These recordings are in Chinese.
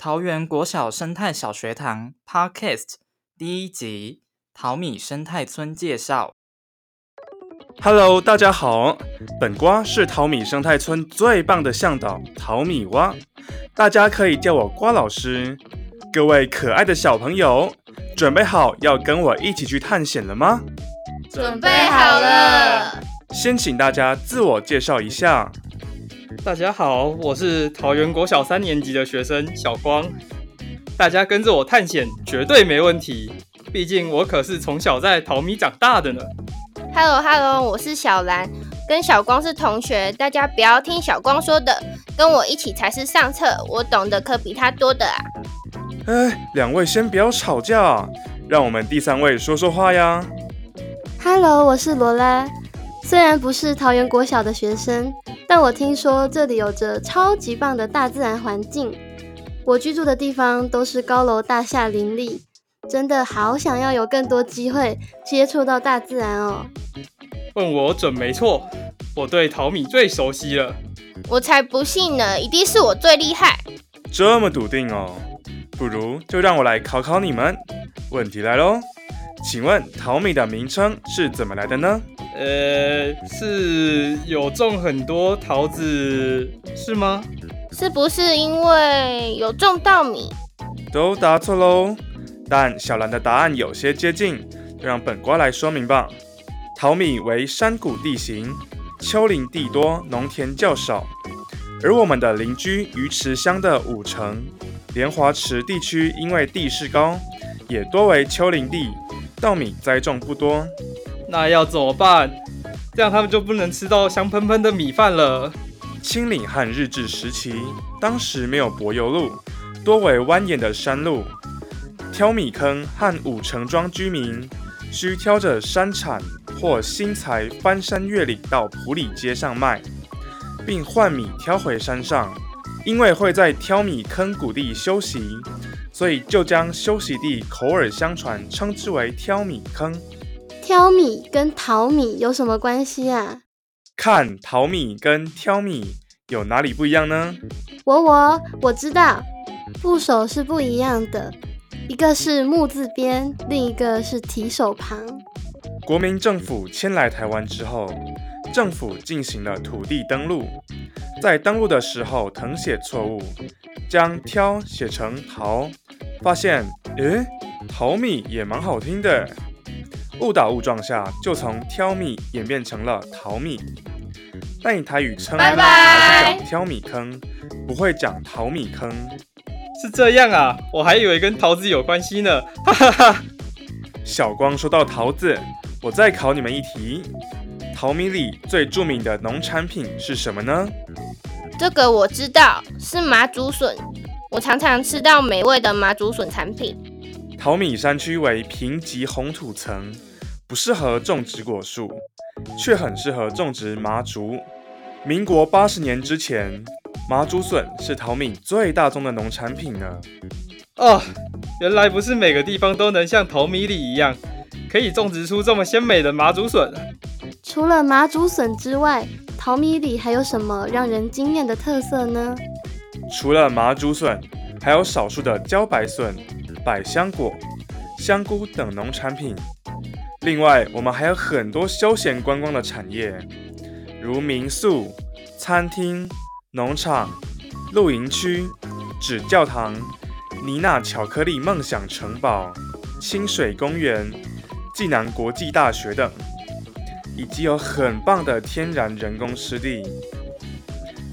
桃园国小生态小学堂 Podcast 第一集淘米生态村介绍。Hello，大家好，本瓜是淘米生态村最棒的向导淘米蛙，大家可以叫我瓜老师。各位可爱的小朋友，准备好要跟我一起去探险了吗？准备好了。先请大家自我介绍一下。大家好，我是桃园国小三年级的学生小光。大家跟着我探险绝对没问题，毕竟我可是从小在淘米长大的呢。Hello Hello，我是小兰，跟小光是同学，大家不要听小光说的，跟我一起才是上策，我懂得可比他多的啊。哎，两位先不要吵架，让我们第三位说说话呀。Hello，我是罗拉。虽然不是桃园国小的学生，但我听说这里有着超级棒的大自然环境。我居住的地方都是高楼大厦林立，真的好想要有更多机会接触到大自然哦。问我准没错，我对淘米最熟悉了。我才不信呢，一定是我最厉害。这么笃定哦，不如就让我来考考你们。问题来喽，请问淘米的名称是怎么来的呢？呃，是有种很多桃子，是吗？是不是因为有种稻米？都答错喽，但小兰的答案有些接近，就让本瓜来说明吧。淘米为山谷地形，丘陵地多，农田较少。而我们的邻居鱼池乡的五城、莲华池地区，因为地势高，也多为丘陵地，稻米栽种不多。那要怎么办？这样他们就不能吃到香喷喷的米饭了。清领和日治时期，当时没有柏油路，多为蜿蜒的山路。挑米坑和五城庄居民需挑着山产或新材翻山越岭到普里街上卖，并换米挑回山上。因为会在挑米坑谷地休息，所以就将休息地口耳相传称之为挑米坑。挑米跟淘米有什么关系啊？看淘米跟挑米有哪里不一样呢？我我我知道，部首是不一样的，一个是木字边，另一个是提手旁。国民政府迁来台湾之后，政府进行了土地登录，在登录的时候誊写错误，将挑写成桃，发现，诶，淘米也蛮好听的。误打误撞下，就从挑米演变成了淘米。但以台语称拜拜还是讲挑米坑，不会讲淘米坑。是这样啊，我还以为跟桃子有关系呢，哈哈哈。小光说到桃子，我再考你们一题：淘米里最著名的农产品是什么呢？这个我知道，是麻竹笋。我常常吃到美味的麻竹笋产品。桃米山区为贫瘠红土层，不适合种植果树，却很适合种植麻竹。民国八十年之前，麻竹笋是桃米最大宗的农产品呢。哦，原来不是每个地方都能像桃米里一样，可以种植出这么鲜美的麻竹笋。除了麻竹笋之外，淘米里还有什么让人惊艳的特色呢？除了麻竹笋，还有少数的茭白笋、百香果、香菇等农产品。另外，我们还有很多休闲观光的产业，如民宿、餐厅、农场、露营区、纸教堂、妮娜巧克力梦想城堡、清水公园、暨南国际大学等，以及有很棒的天然人工湿地。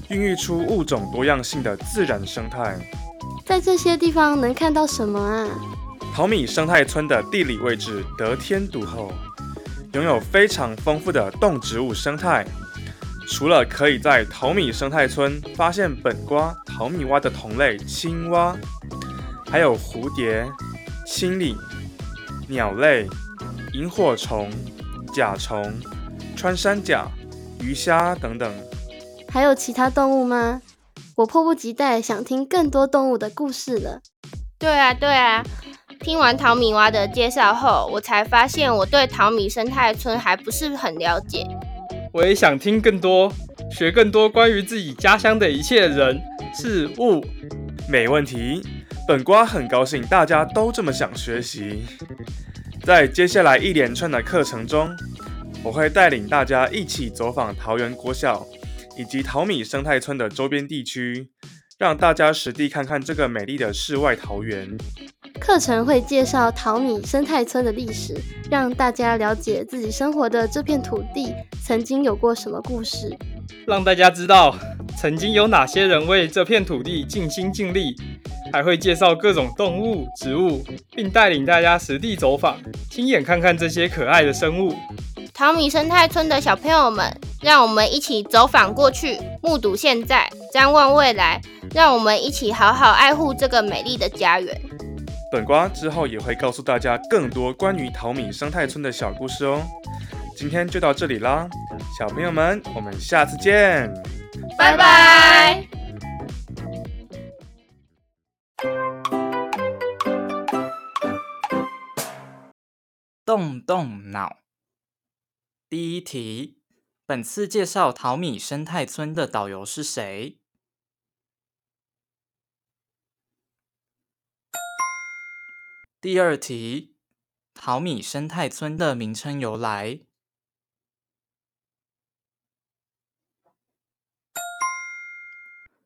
孕育出物种多样性的自然生态。在这些地方能看到什么啊？淘米生态村的地理位置得天独厚，拥有非常丰富的动植物生态。除了可以在淘米生态村发现本瓜淘米蛙的同类青蛙，还有蝴蝶、青鲤、鸟类、萤火虫、甲虫、穿山甲、鱼虾等等。还有其他动物吗？我迫不及待想听更多动物的故事了。对啊，对啊。听完淘米蛙的介绍后，我才发现我对淘米生态村还不是很了解。我也想听更多，学更多关于自己家乡的一切人事物。没问题，本瓜很高兴大家都这么想学习。在接下来一连串的课程中，我会带领大家一起走访桃园国小以及淘米生态村的周边地区，让大家实地看看这个美丽的世外桃源。课程会介绍淘米生态村的历史，让大家了解自己生活的这片土地曾经有过什么故事，让大家知道曾经有哪些人为这片土地尽心尽力，还会介绍各种动物、植物，并带领大家实地走访，亲眼看看这些可爱的生物。桃米生态村的小朋友们，让我们一起走访过去，目睹现在，展望未来，让我们一起好好爱护这个美丽的家园。本瓜之后也会告诉大家更多关于淘米生态村的小故事哦。今天就到这里啦，小朋友们，我们下次见，拜拜。动动脑。第一题，本次介绍淘米生态村的导游是谁？第二题，淘米生态村的名称由来。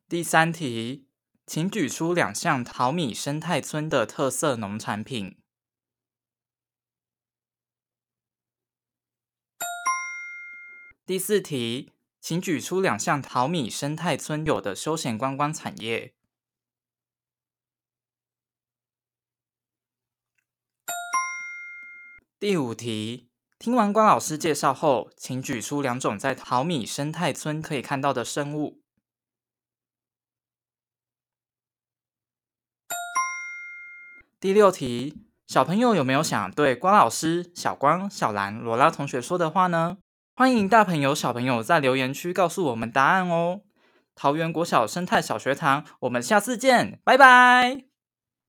第三题，请举出两项淘米生态村的特色农产品。第四题，请举出两项淘米生态村有的休闲观光产业。第五题，听完关老师介绍后，请举出两种在淘米生态村可以看到的生物。第六题，小朋友有没有想对关老师、小光、小兰、罗拉同学说的话呢？欢迎大朋友、小朋友在留言区告诉我们答案哦。桃园国小生态小学堂，我们下次见，拜拜。